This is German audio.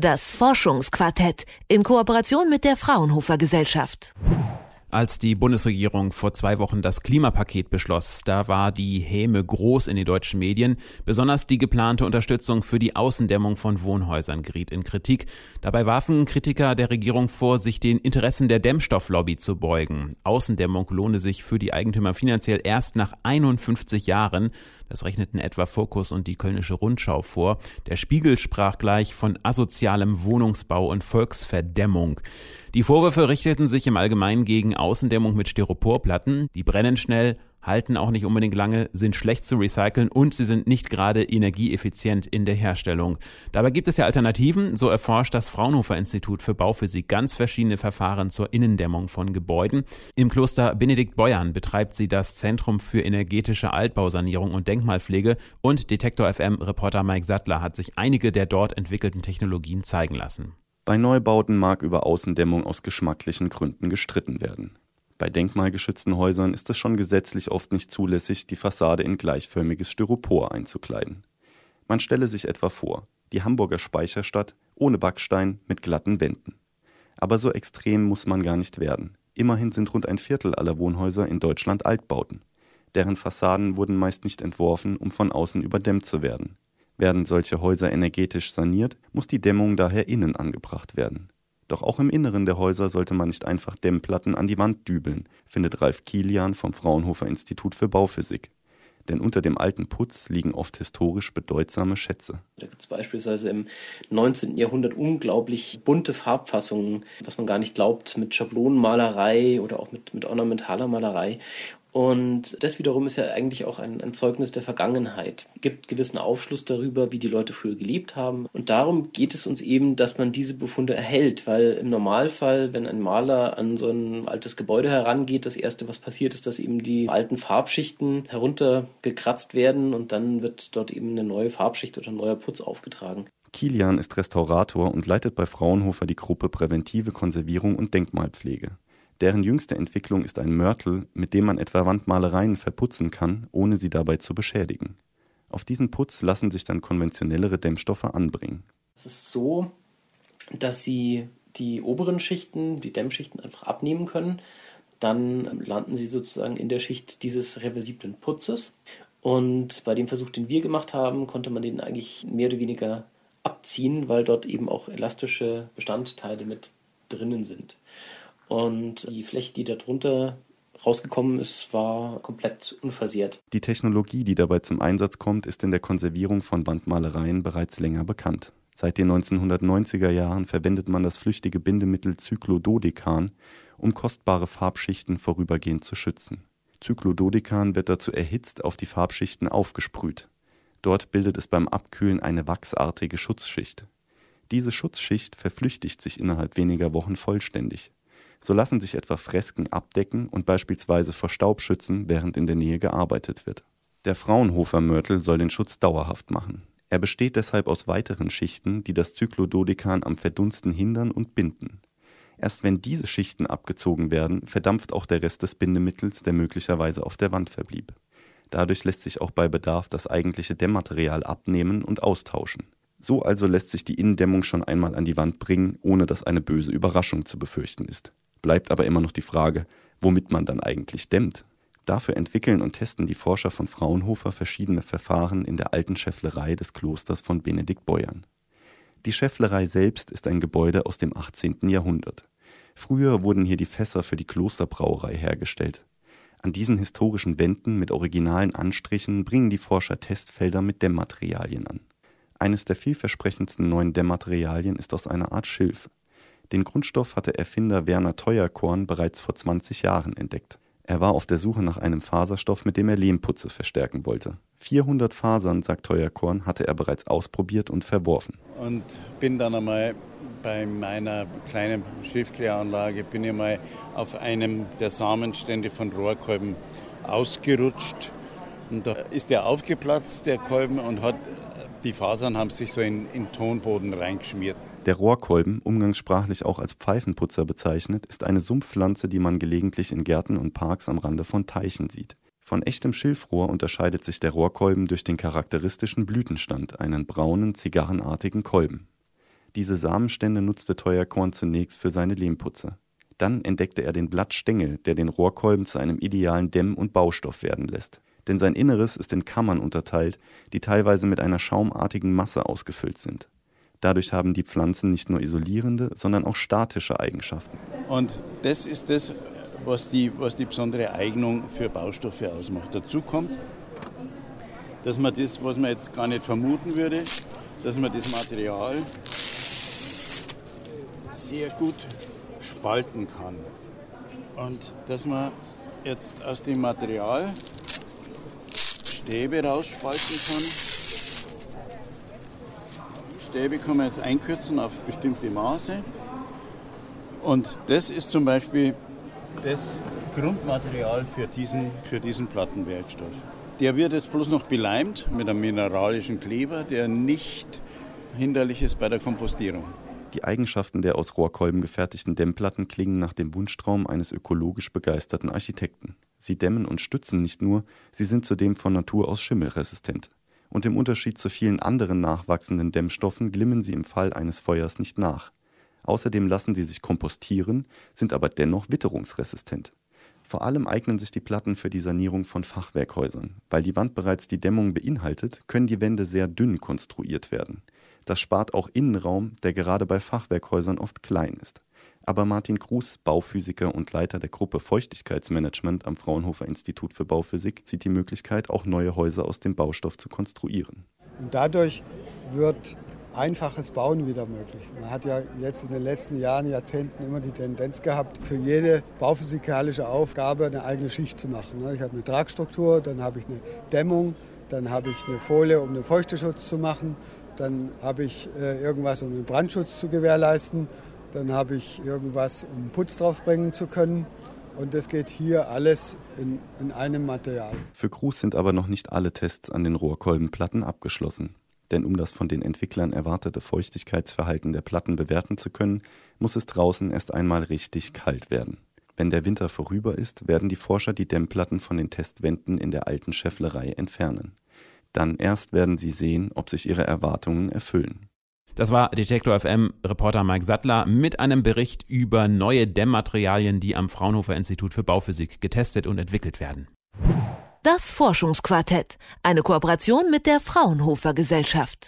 Das Forschungsquartett in Kooperation mit der Fraunhofer Gesellschaft. Als die Bundesregierung vor zwei Wochen das Klimapaket beschloss, da war die Häme groß in den deutschen Medien. Besonders die geplante Unterstützung für die Außendämmung von Wohnhäusern geriet in Kritik. Dabei warfen Kritiker der Regierung vor, sich den Interessen der Dämmstofflobby zu beugen. Außendämmung lohne sich für die Eigentümer finanziell erst nach 51 Jahren. Das rechneten etwa Fokus und die Kölnische Rundschau vor. Der Spiegel sprach gleich von asozialem Wohnungsbau und Volksverdämmung. Die Vorwürfe richteten sich im Allgemeinen gegen Außendämmung mit Styroporplatten. Die brennen schnell, halten auch nicht unbedingt lange, sind schlecht zu recyceln und sie sind nicht gerade energieeffizient in der Herstellung. Dabei gibt es ja Alternativen. So erforscht das Fraunhofer Institut für Bauphysik ganz verschiedene Verfahren zur Innendämmung von Gebäuden. Im Kloster Benedikt Beuern betreibt sie das Zentrum für energetische Altbausanierung und Denkmalpflege und Detektor FM Reporter Mike Sattler hat sich einige der dort entwickelten Technologien zeigen lassen. Bei Neubauten mag über Außendämmung aus geschmacklichen Gründen gestritten werden. Bei denkmalgeschützten Häusern ist es schon gesetzlich oft nicht zulässig, die Fassade in gleichförmiges Styropor einzukleiden. Man stelle sich etwa vor, die Hamburger Speicherstadt ohne Backstein mit glatten Wänden. Aber so extrem muss man gar nicht werden. Immerhin sind rund ein Viertel aller Wohnhäuser in Deutschland Altbauten. Deren Fassaden wurden meist nicht entworfen, um von außen überdämmt zu werden. Werden solche Häuser energetisch saniert, muss die Dämmung daher innen angebracht werden. Doch auch im Inneren der Häuser sollte man nicht einfach Dämmplatten an die Wand dübeln, findet Ralf Kilian vom Fraunhofer Institut für Bauphysik. Denn unter dem alten Putz liegen oft historisch bedeutsame Schätze. Da gibt es beispielsweise im 19. Jahrhundert unglaublich bunte Farbfassungen, was man gar nicht glaubt, mit Schablonenmalerei oder auch mit, mit ornamentaler Malerei. Und das wiederum ist ja eigentlich auch ein, ein, Zeugnis der Vergangenheit, gibt gewissen Aufschluss darüber, wie die Leute früher gelebt haben. Und darum geht es uns eben, dass man diese Befunde erhält, weil im Normalfall, wenn ein Maler an so ein altes Gebäude herangeht, das Erste, was passiert, ist, dass eben die alten Farbschichten heruntergekratzt werden und dann wird dort eben eine neue Farbschicht oder ein neuer Putz aufgetragen. Kilian ist Restaurator und leitet bei Fraunhofer die Gruppe Präventive Konservierung und Denkmalpflege. Deren jüngste Entwicklung ist ein Mörtel, mit dem man etwa Wandmalereien verputzen kann, ohne sie dabei zu beschädigen. Auf diesen Putz lassen sich dann konventionellere Dämmstoffe anbringen. Es ist so, dass sie die oberen Schichten, die Dämmschichten einfach abnehmen können. Dann landen sie sozusagen in der Schicht dieses reversiblen Putzes. Und bei dem Versuch, den wir gemacht haben, konnte man den eigentlich mehr oder weniger abziehen, weil dort eben auch elastische Bestandteile mit drinnen sind. Und die Fläche, die darunter rausgekommen ist, war komplett unversehrt. Die Technologie, die dabei zum Einsatz kommt, ist in der Konservierung von Wandmalereien bereits länger bekannt. Seit den 1990er Jahren verwendet man das flüchtige Bindemittel Cyclododekan, um kostbare Farbschichten vorübergehend zu schützen. Cyclododekan wird dazu erhitzt auf die Farbschichten aufgesprüht. Dort bildet es beim Abkühlen eine wachsartige Schutzschicht. Diese Schutzschicht verflüchtigt sich innerhalb weniger Wochen vollständig. So lassen sich etwa Fresken abdecken und beispielsweise vor Staub schützen, während in der Nähe gearbeitet wird. Der Fraunhofer Mörtel soll den Schutz dauerhaft machen. Er besteht deshalb aus weiteren Schichten, die das Zyklododikan am Verdunsten hindern und binden. Erst wenn diese Schichten abgezogen werden, verdampft auch der Rest des Bindemittels, der möglicherweise auf der Wand verblieb. Dadurch lässt sich auch bei Bedarf das eigentliche Dämmmaterial abnehmen und austauschen. So also lässt sich die Innendämmung schon einmal an die Wand bringen, ohne dass eine böse Überraschung zu befürchten ist. Bleibt aber immer noch die Frage, womit man dann eigentlich dämmt. Dafür entwickeln und testen die Forscher von Fraunhofer verschiedene Verfahren in der alten Schäfflerei des Klosters von Benedikt Beuern. Die Schäfflerei selbst ist ein Gebäude aus dem 18. Jahrhundert. Früher wurden hier die Fässer für die Klosterbrauerei hergestellt. An diesen historischen Wänden mit originalen Anstrichen bringen die Forscher Testfelder mit Dämmmaterialien an. Eines der vielversprechendsten neuen Dämmmaterialien ist aus einer Art Schilf. Den Grundstoff hatte Erfinder Werner Teuerkorn bereits vor 20 Jahren entdeckt. Er war auf der Suche nach einem Faserstoff, mit dem er Lehmputze verstärken wollte. 400 Fasern, sagt Teuerkorn, hatte er bereits ausprobiert und verworfen. Und bin dann einmal bei meiner kleinen Schiffkläranlage bin ich mal auf einem der Samenstände von Rohrkolben ausgerutscht. Und da ist der aufgeplatzt, der Kolben, und hat die Fasern haben sich so in, in Tonboden reingeschmiert. Der Rohrkolben, umgangssprachlich auch als Pfeifenputzer bezeichnet, ist eine Sumpfpflanze, die man gelegentlich in Gärten und Parks am Rande von Teichen sieht. Von echtem Schilfrohr unterscheidet sich der Rohrkolben durch den charakteristischen Blütenstand, einen braunen, zigarrenartigen Kolben. Diese Samenstände nutzte Teuerkorn zunächst für seine Lehmputze. Dann entdeckte er den Blattstängel, der den Rohrkolben zu einem idealen Dämm- und Baustoff werden lässt. Denn sein Inneres ist in Kammern unterteilt, die teilweise mit einer schaumartigen Masse ausgefüllt sind. Dadurch haben die Pflanzen nicht nur isolierende, sondern auch statische Eigenschaften. Und das ist das, was die, was die besondere Eignung für Baustoffe ausmacht. Dazu kommt, dass man das, was man jetzt gar nicht vermuten würde, dass man das Material sehr gut spalten kann. Und dass man jetzt aus dem Material Stäbe rausspalten kann. Stäbe kann man jetzt einkürzen auf bestimmte Maße. Und das ist zum Beispiel das Grundmaterial für diesen, für diesen Plattenwerkstoff. Der wird jetzt bloß noch beleimt mit einem mineralischen Kleber, der nicht hinderlich ist bei der Kompostierung. Die Eigenschaften der aus Rohrkolben gefertigten Dämmplatten klingen nach dem Wunschtraum eines ökologisch begeisterten Architekten. Sie dämmen und stützen nicht nur, sie sind zudem von Natur aus schimmelresistent. Und im Unterschied zu vielen anderen nachwachsenden Dämmstoffen glimmen sie im Fall eines Feuers nicht nach. Außerdem lassen sie sich kompostieren, sind aber dennoch witterungsresistent. Vor allem eignen sich die Platten für die Sanierung von Fachwerkhäusern. Weil die Wand bereits die Dämmung beinhaltet, können die Wände sehr dünn konstruiert werden. Das spart auch Innenraum, der gerade bei Fachwerkhäusern oft klein ist. Aber Martin Kruse, Bauphysiker und Leiter der Gruppe Feuchtigkeitsmanagement am Fraunhofer Institut für Bauphysik, sieht die Möglichkeit, auch neue Häuser aus dem Baustoff zu konstruieren. Und dadurch wird einfaches Bauen wieder möglich. Man hat ja jetzt in den letzten Jahren, Jahrzehnten immer die Tendenz gehabt, für jede bauphysikalische Aufgabe eine eigene Schicht zu machen. Ich habe eine Tragstruktur, dann habe ich eine Dämmung, dann habe ich eine Folie, um den Feuchteschutz zu machen, dann habe ich äh, irgendwas, um den Brandschutz zu gewährleisten. Dann habe ich irgendwas, um Putz draufbringen zu können. Und das geht hier alles in, in einem Material. Für Cruz sind aber noch nicht alle Tests an den Rohrkolbenplatten abgeschlossen. Denn um das von den Entwicklern erwartete Feuchtigkeitsverhalten der Platten bewerten zu können, muss es draußen erst einmal richtig kalt werden. Wenn der Winter vorüber ist, werden die Forscher die Dämmplatten von den Testwänden in der alten Schäfflerei entfernen. Dann erst werden sie sehen, ob sich ihre Erwartungen erfüllen. Das war Detektor FM Reporter Mike Sattler mit einem Bericht über neue Dämmmaterialien, die am Fraunhofer Institut für Bauphysik getestet und entwickelt werden. Das Forschungsquartett, eine Kooperation mit der Fraunhofer Gesellschaft.